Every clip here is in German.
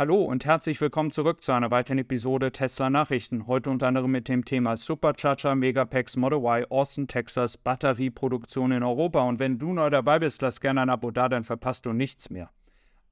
Hallo und herzlich willkommen zurück zu einer weiteren Episode Tesla Nachrichten. Heute unter anderem mit dem Thema Supercharger, Megapacks, Model Y, Austin, Texas, Batterieproduktion in Europa. Und wenn du neu dabei bist, lass gerne ein Abo da, dann verpasst du nichts mehr.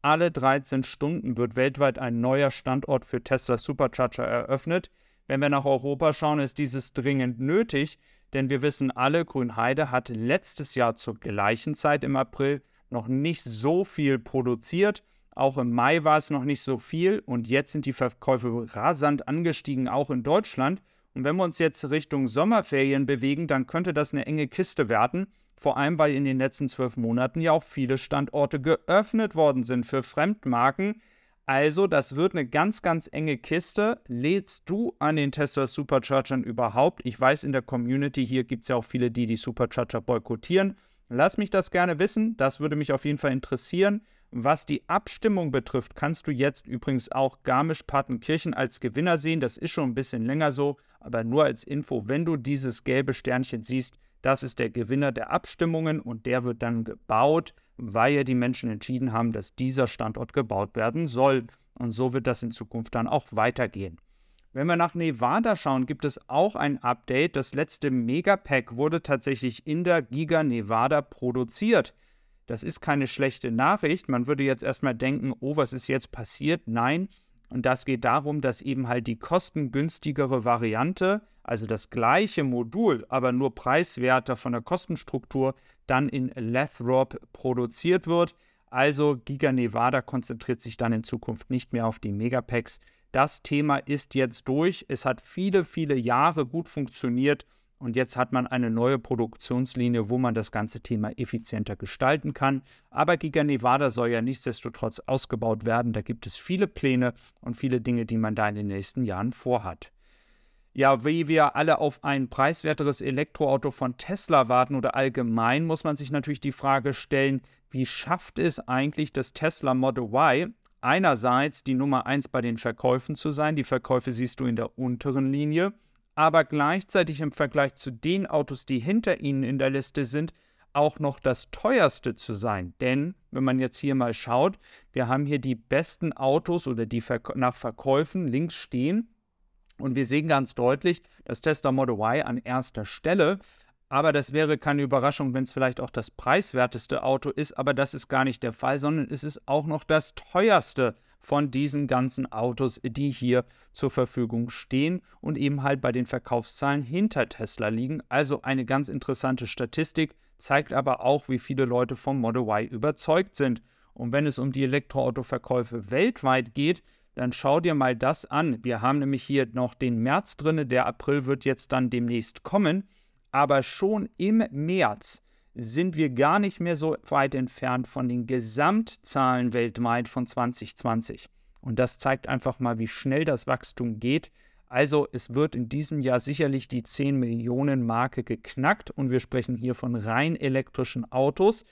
Alle 13 Stunden wird weltweit ein neuer Standort für Tesla Supercharger eröffnet. Wenn wir nach Europa schauen, ist dieses dringend nötig, denn wir wissen alle, Grünheide hat letztes Jahr zur gleichen Zeit im April noch nicht so viel produziert auch im Mai war es noch nicht so viel und jetzt sind die Verkäufe rasant angestiegen, auch in Deutschland. Und wenn wir uns jetzt Richtung Sommerferien bewegen, dann könnte das eine enge Kiste werden. Vor allem, weil in den letzten zwölf Monaten ja auch viele Standorte geöffnet worden sind für Fremdmarken. Also, das wird eine ganz, ganz enge Kiste. Lädst du an den Tesla Superchargern überhaupt? Ich weiß, in der Community hier gibt es ja auch viele, die die Supercharger boykottieren. Lass mich das gerne wissen. Das würde mich auf jeden Fall interessieren. Was die Abstimmung betrifft, kannst du jetzt übrigens auch Garmisch-Partenkirchen als Gewinner sehen. Das ist schon ein bisschen länger so, aber nur als Info, wenn du dieses gelbe Sternchen siehst, das ist der Gewinner der Abstimmungen und der wird dann gebaut, weil ja die Menschen entschieden haben, dass dieser Standort gebaut werden soll. Und so wird das in Zukunft dann auch weitergehen. Wenn wir nach Nevada schauen, gibt es auch ein Update. Das letzte Megapack wurde tatsächlich in der Giga Nevada produziert. Das ist keine schlechte Nachricht. Man würde jetzt erstmal denken, oh, was ist jetzt passiert? Nein. Und das geht darum, dass eben halt die kostengünstigere Variante, also das gleiche Modul, aber nur preiswerter von der Kostenstruktur, dann in Lathrop produziert wird. Also Giga Nevada konzentriert sich dann in Zukunft nicht mehr auf die Megapacks. Das Thema ist jetzt durch. Es hat viele, viele Jahre gut funktioniert und jetzt hat man eine neue Produktionslinie, wo man das ganze Thema effizienter gestalten kann. Aber Giga Nevada soll ja nichtsdestotrotz ausgebaut werden. Da gibt es viele Pläne und viele Dinge, die man da in den nächsten Jahren vorhat. Ja, wie wir alle auf ein preiswerteres Elektroauto von Tesla warten oder allgemein, muss man sich natürlich die Frage stellen, wie schafft es eigentlich das Tesla Model Y, einerseits die Nummer 1 bei den Verkäufen zu sein, die Verkäufe siehst du in der unteren Linie, aber gleichzeitig im Vergleich zu den Autos, die hinter ihnen in der Liste sind, auch noch das teuerste zu sein. Denn, wenn man jetzt hier mal schaut, wir haben hier die besten Autos oder die nach Verkäufen links stehen. Und wir sehen ganz deutlich das Tesla Model Y an erster Stelle. Aber das wäre keine Überraschung, wenn es vielleicht auch das preiswerteste Auto ist. Aber das ist gar nicht der Fall, sondern es ist auch noch das teuerste von diesen ganzen Autos, die hier zur Verfügung stehen und eben halt bei den Verkaufszahlen hinter Tesla liegen. Also eine ganz interessante Statistik, zeigt aber auch, wie viele Leute vom Model Y überzeugt sind. Und wenn es um die Elektroautoverkäufe weltweit geht, dann schau dir mal das an. Wir haben nämlich hier noch den März drin, der April wird jetzt dann demnächst kommen. Aber schon im März sind wir gar nicht mehr so weit entfernt von den Gesamtzahlen weltweit von 2020. Und das zeigt einfach mal, wie schnell das Wachstum geht. Also es wird in diesem Jahr sicherlich die 10 Millionen Marke geknackt und wir sprechen hier von rein elektrischen Autos.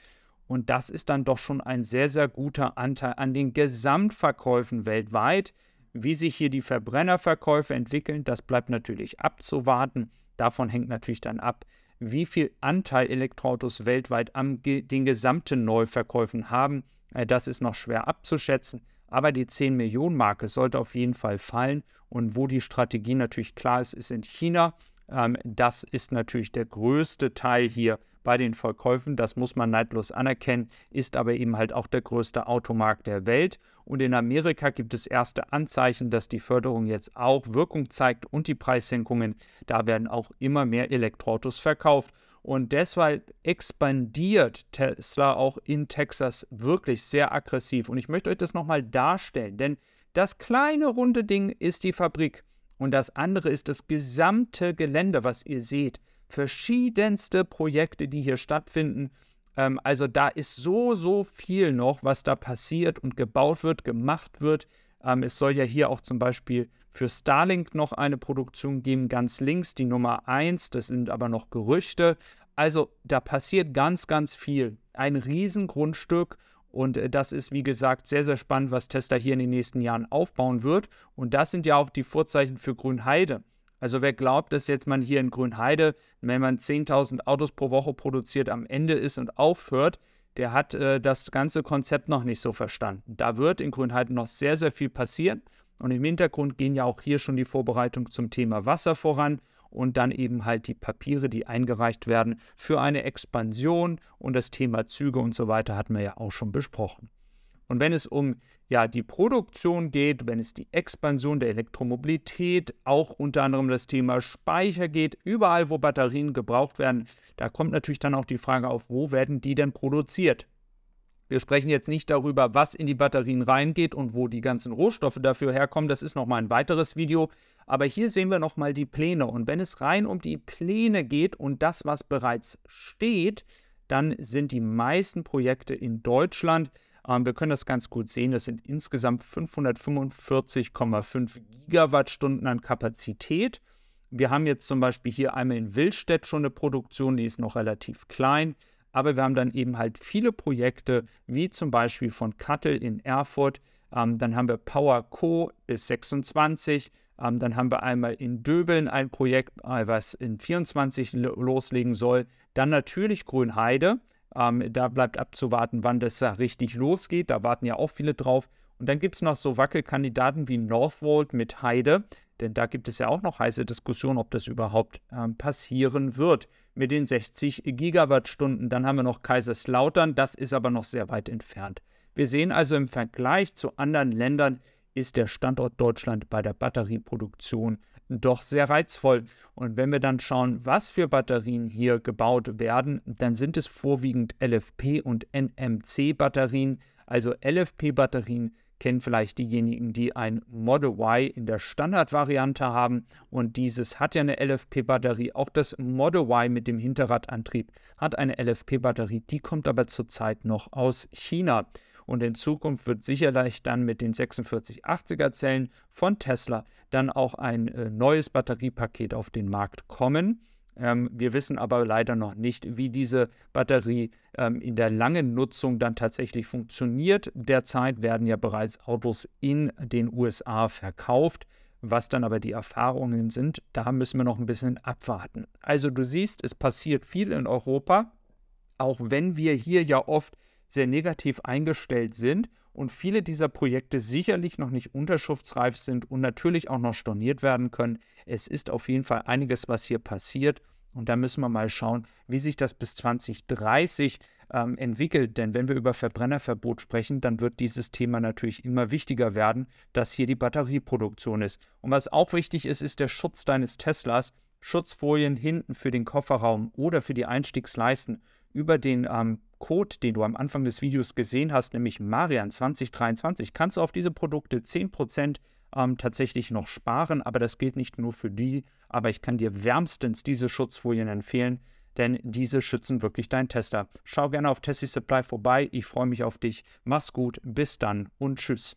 Und das ist dann doch schon ein sehr, sehr guter Anteil an den Gesamtverkäufen weltweit. Wie sich hier die Verbrennerverkäufe entwickeln, das bleibt natürlich abzuwarten. Davon hängt natürlich dann ab, wie viel Anteil Elektroautos weltweit an den gesamten Neuverkäufen haben. Äh, das ist noch schwer abzuschätzen, aber die 10 Millionen Marke sollte auf jeden Fall fallen. Und wo die Strategie natürlich klar ist, ist in China. Ähm, das ist natürlich der größte Teil hier bei den Verkäufen. Das muss man neidlos anerkennen, ist aber eben halt auch der größte Automarkt der Welt. Und in Amerika gibt es erste Anzeichen, dass die Förderung jetzt auch Wirkung zeigt und die Preissenkungen. Da werden auch immer mehr Elektroautos verkauft. Und deshalb expandiert Tesla auch in Texas wirklich sehr aggressiv. Und ich möchte euch das nochmal darstellen, denn das kleine runde Ding ist die Fabrik und das andere ist das gesamte Gelände, was ihr seht verschiedenste Projekte, die hier stattfinden. Ähm, also da ist so, so viel noch, was da passiert und gebaut wird, gemacht wird. Ähm, es soll ja hier auch zum Beispiel für Starlink noch eine Produktion geben, ganz links, die Nummer 1. Das sind aber noch Gerüchte. Also da passiert ganz, ganz viel. Ein Riesengrundstück und äh, das ist, wie gesagt, sehr, sehr spannend, was Tesla hier in den nächsten Jahren aufbauen wird. Und das sind ja auch die Vorzeichen für Grünheide. Also wer glaubt, dass jetzt man hier in Grünheide, wenn man 10.000 Autos pro Woche produziert, am Ende ist und aufhört, der hat äh, das ganze Konzept noch nicht so verstanden. Da wird in Grünheide noch sehr, sehr viel passieren. Und im Hintergrund gehen ja auch hier schon die Vorbereitungen zum Thema Wasser voran und dann eben halt die Papiere, die eingereicht werden für eine Expansion und das Thema Züge und so weiter hatten wir ja auch schon besprochen. Und wenn es um ja, die Produktion geht, wenn es die Expansion der Elektromobilität, auch unter anderem das Thema Speicher geht, überall wo Batterien gebraucht werden, da kommt natürlich dann auch die Frage auf, wo werden die denn produziert? Wir sprechen jetzt nicht darüber, was in die Batterien reingeht und wo die ganzen Rohstoffe dafür herkommen. Das ist nochmal ein weiteres Video. Aber hier sehen wir nochmal die Pläne. Und wenn es rein um die Pläne geht und das, was bereits steht, dann sind die meisten Projekte in Deutschland. Ähm, wir können das ganz gut sehen. Das sind insgesamt 545,5 Gigawattstunden an Kapazität. Wir haben jetzt zum Beispiel hier einmal in Willstedt schon eine Produktion, die ist noch relativ klein. Aber wir haben dann eben halt viele Projekte, wie zum Beispiel von Kattel in Erfurt. Ähm, dann haben wir Power Co. bis 26. Ähm, dann haben wir einmal in Döbeln ein Projekt, äh, was in 24 loslegen soll. Dann natürlich Grünheide. Ähm, da bleibt abzuwarten, wann das da richtig losgeht. Da warten ja auch viele drauf. Und dann gibt es noch so Wackelkandidaten wie Northvolt mit Heide. Denn da gibt es ja auch noch heiße Diskussionen, ob das überhaupt ähm, passieren wird mit den 60 Gigawattstunden. Dann haben wir noch Kaiserslautern, das ist aber noch sehr weit entfernt. Wir sehen also im Vergleich zu anderen Ländern ist der Standort Deutschland bei der Batterieproduktion doch sehr reizvoll. Und wenn wir dann schauen, was für Batterien hier gebaut werden, dann sind es vorwiegend LFP und NMC-Batterien. Also LFP-Batterien kennen vielleicht diejenigen, die ein Model Y in der Standardvariante haben. Und dieses hat ja eine LFP-Batterie. Auch das Model Y mit dem Hinterradantrieb hat eine LFP-Batterie. Die kommt aber zurzeit noch aus China. Und in Zukunft wird sicherlich dann mit den 4680er Zellen von Tesla dann auch ein äh, neues Batteriepaket auf den Markt kommen. Ähm, wir wissen aber leider noch nicht, wie diese Batterie ähm, in der langen Nutzung dann tatsächlich funktioniert. Derzeit werden ja bereits Autos in den USA verkauft. Was dann aber die Erfahrungen sind, da müssen wir noch ein bisschen abwarten. Also du siehst, es passiert viel in Europa, auch wenn wir hier ja oft sehr negativ eingestellt sind und viele dieser Projekte sicherlich noch nicht unterschriftsreif sind und natürlich auch noch storniert werden können. Es ist auf jeden Fall einiges, was hier passiert. Und da müssen wir mal schauen, wie sich das bis 2030 ähm, entwickelt. Denn wenn wir über Verbrennerverbot sprechen, dann wird dieses Thema natürlich immer wichtiger werden, dass hier die Batterieproduktion ist. Und was auch wichtig ist, ist der Schutz deines Teslas. Schutzfolien hinten für den Kofferraum oder für die Einstiegsleisten über den ähm, Code, den du am Anfang des Videos gesehen hast, nämlich Marian 2023, kannst du auf diese Produkte 10% ähm, tatsächlich noch sparen. Aber das gilt nicht nur für die, aber ich kann dir wärmstens diese Schutzfolien empfehlen, denn diese schützen wirklich deinen Tester. Schau gerne auf Tessie Supply vorbei. Ich freue mich auf dich. Mach's gut. Bis dann und tschüss.